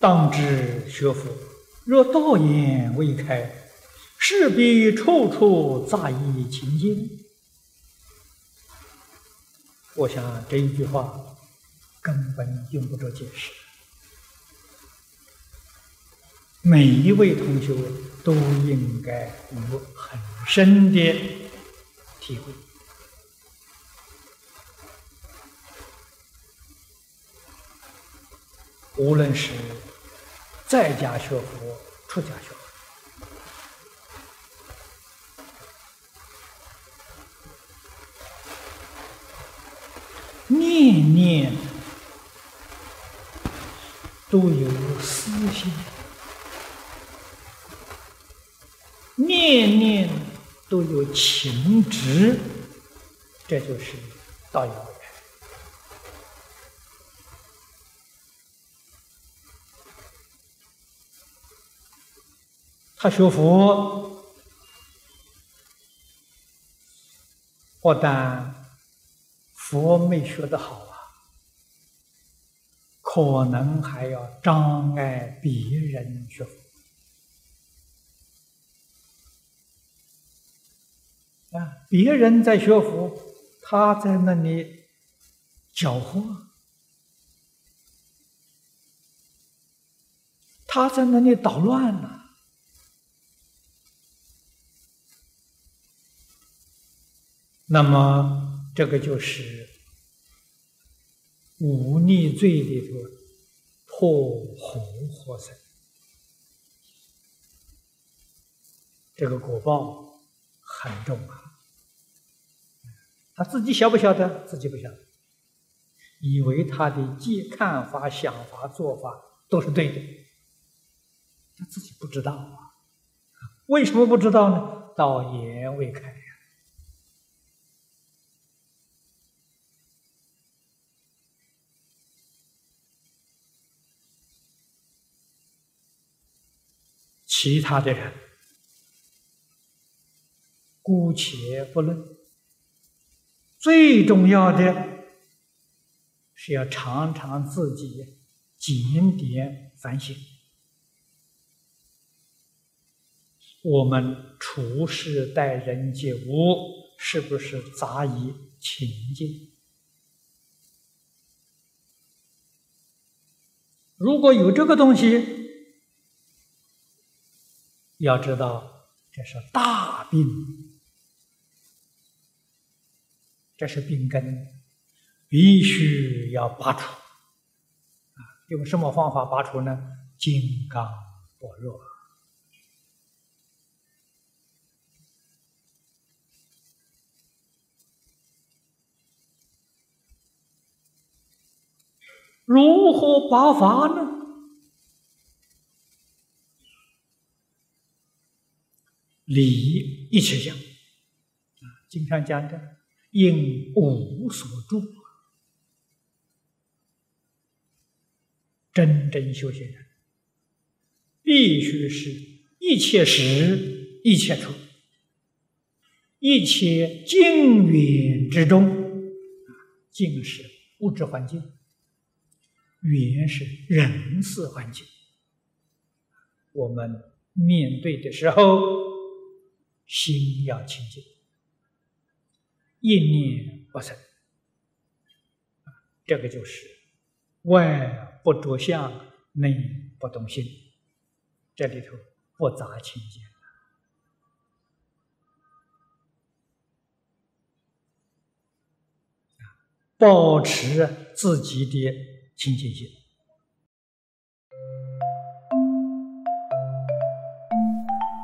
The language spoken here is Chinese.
当知学佛，若道眼未开，势必处处杂役情境。我想这一句话根本用不着解释，每一位同学都应该有很深的体会。无论是在家学佛、出家学佛，念念都有私心，念念都有情执，这就是道有。他学佛，不但佛没学得好啊，可能还要障碍别人学佛啊！别人在学佛，他在那里搅和，他在那里捣乱呢。那么，这个就是忤逆罪里头破红火生，这个果报很重啊。他自己晓不晓得？自己不晓得，以为他的见看法、想法、做法都是对的，他自己不知道啊。为什么不知道呢？道言未开。其他的人，姑且不论。最重要的是要常常自己检点反省，我们处事待人接物是不是杂以情境？如果有这个东西，要知道，这是大病，这是病根，必须要拔除。啊，用什么方法拔除呢？金刚般若。如何拔法呢？理一起讲，啊，经常讲的，应无所住。真正修行人，必须是一切时一切处，一切境缘之中，啊，境是物质环境，缘是人事环境。我们面对的时候。心要清净，一念不生，这个就是外不着相，内不动心，这里头不杂清净，保持自己的清净心。